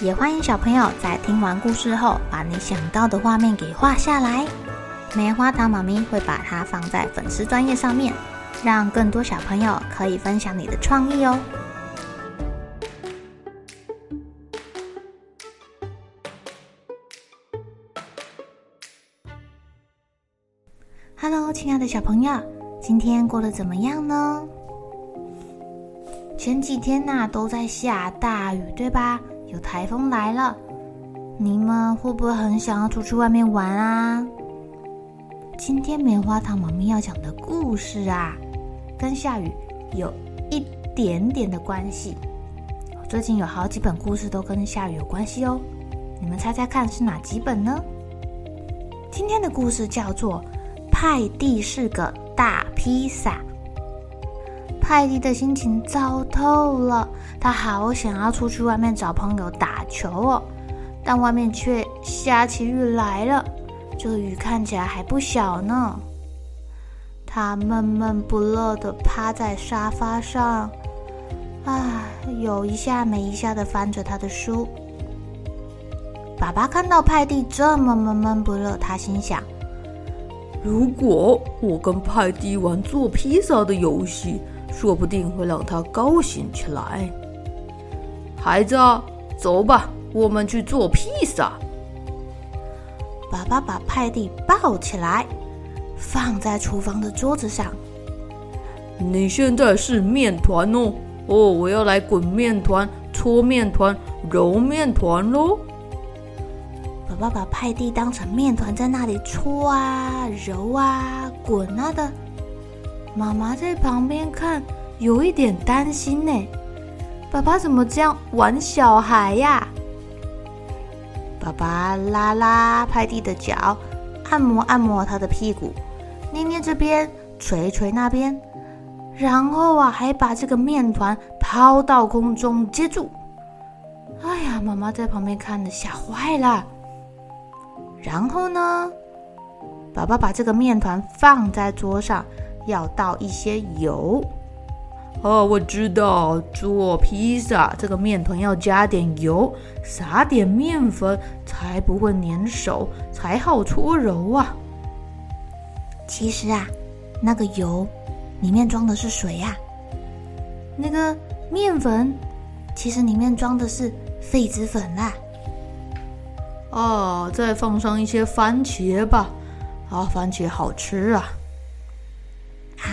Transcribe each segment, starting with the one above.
也欢迎小朋友在听完故事后，把你想到的画面给画下来。棉花糖妈咪会把它放在粉丝专页上面，让更多小朋友可以分享你的创意哦。Hello，亲爱的小朋友，今天过得怎么样呢？前几天呐、都在下大雨，对吧？有台风来了，你们会不会很想要出去外面玩啊？今天棉花糖妈咪要讲的故事啊，跟下雨有一点点的关系。最近有好几本故事都跟下雨有关系哦，你们猜猜看是哪几本呢？今天的故事叫做。派蒂是个大披萨。派蒂的心情糟透了，他好想要出去外面找朋友打球哦，但外面却下起雨来了。这雨看起来还不小呢。他闷闷不乐地趴在沙发上，啊，有一下没一下地翻着他的书。爸爸看到派蒂这么闷闷不乐，他心想。如果我跟派蒂玩做披萨的游戏，说不定会让他高兴起来。孩子，走吧，我们去做披萨。爸爸把派蒂抱起来，放在厨房的桌子上。你现在是面团哦，哦，我要来滚面团、搓面团、揉面团喽。爸爸把派蒂当成面团在那里搓啊、揉啊、滚啊的。妈妈在旁边看，有一点担心呢。爸爸怎么这样玩小孩呀？爸爸拉拉派蒂的脚，按摩按摩他的屁股，捏捏这边，捶捶那边，然后啊，还把这个面团抛到空中接住。哎呀，妈妈在旁边看的吓坏了。然后呢，爸爸把这个面团放在桌上，要倒一些油。哦，我知道，做披萨这个面团要加点油，撒点面粉，才不会粘手，才好搓揉啊。其实啊，那个油里面装的是水呀，那个面粉其实里面装的是痱子粉啦。啊，再放上一些番茄吧，啊，番茄好吃啊！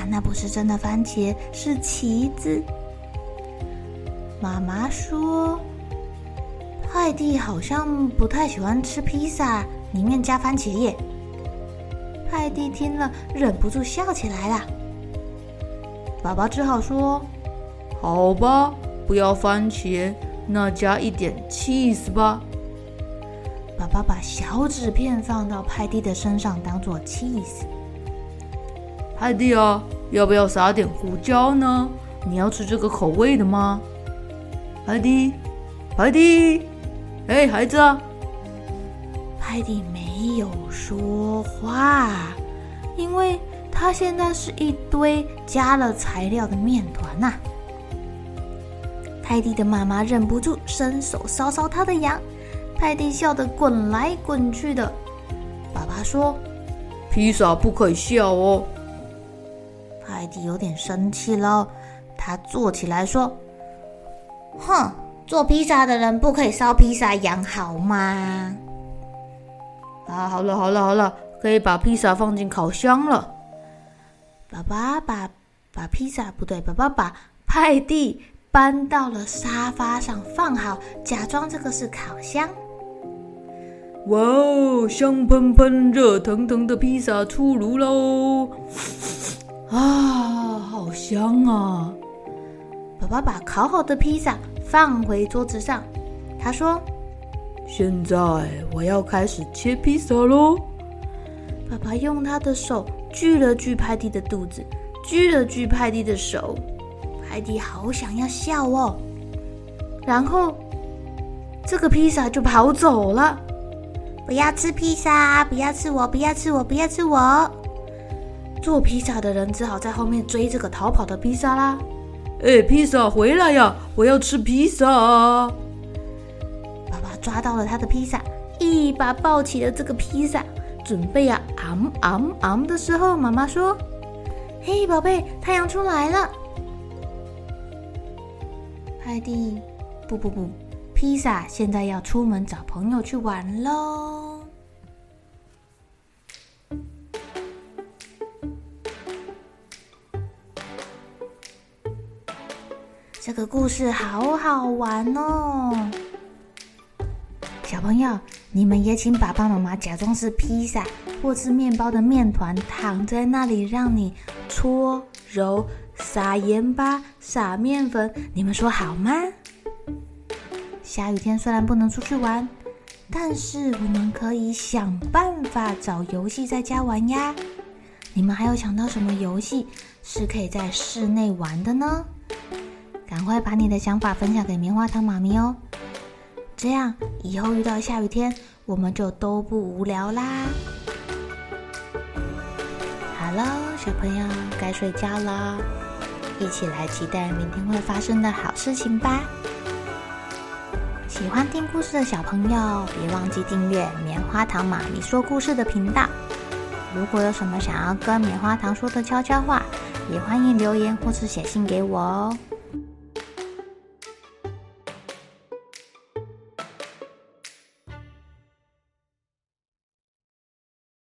那不是真的番茄，是棋子。妈妈说，派蒂好像不太喜欢吃披萨，里面加番茄耶。派蒂听了，忍不住笑起来了。爸爸只好说：“好吧，不要番茄，那加一点 cheese 吧。”爸爸把小纸片放到派蒂的身上，当做 cheese。派蒂啊，要不要撒点胡椒呢？你要吃这个口味的吗？派蒂，派蒂，哎，孩子啊！派蒂没有说话，因为他现在是一堆加了材料的面团呐。泰迪的妈妈忍不住伸手搔搔他的痒。派蒂笑得滚来滚去的。爸爸说：“披萨不可以笑哦。”派蒂有点生气了，他坐起来说：“哼，做披萨的人不可以烧披萨羊，好吗？”啊，好了好了好了，可以把披萨放进烤箱了。爸爸把把披萨不对，爸爸把派蒂搬到了沙发上放好，假装这个是烤箱。哇哦，香喷喷、热腾腾的披萨出炉喽！啊，好香啊！爸爸把烤好的披萨放回桌子上，他说：“现在我要开始切披萨喽。”爸爸用他的手锯了锯派蒂的肚子，锯了锯派蒂的手。派蒂好想要笑哦，然后这个披萨就跑走了。不要吃披萨！不要吃我！不要吃我！不要吃我！做披萨的人只好在后面追这个逃跑的披萨啦。哎，披萨回来呀！我要吃披萨！爸爸抓到了他的披萨，一把抱起了这个披萨，准备呀，昂昂昂的时候，妈妈说：“嘿，宝贝，太阳出来了。”派蒂，不不不，披萨现在要出门找朋友去玩喽。这个故事好好玩哦，小朋友，你们也请爸爸妈妈假装是披萨或是面包的面团，躺在那里让你搓揉、撒盐巴、撒面粉，你们说好吗？下雨天虽然不能出去玩，但是我们可以想办法找游戏在家玩呀。你们还有想到什么游戏是可以在室内玩的呢？赶快把你的想法分享给棉花糖妈咪哦，这样以后遇到下雨天，我们就都不无聊啦。好喽，小朋友该睡觉了，一起来期待明天会发生的好事情吧。喜欢听故事的小朋友，别忘记订阅棉花糖妈咪说故事的频道。如果有什么想要跟棉花糖说的悄悄话，也欢迎留言或是写信给我哦。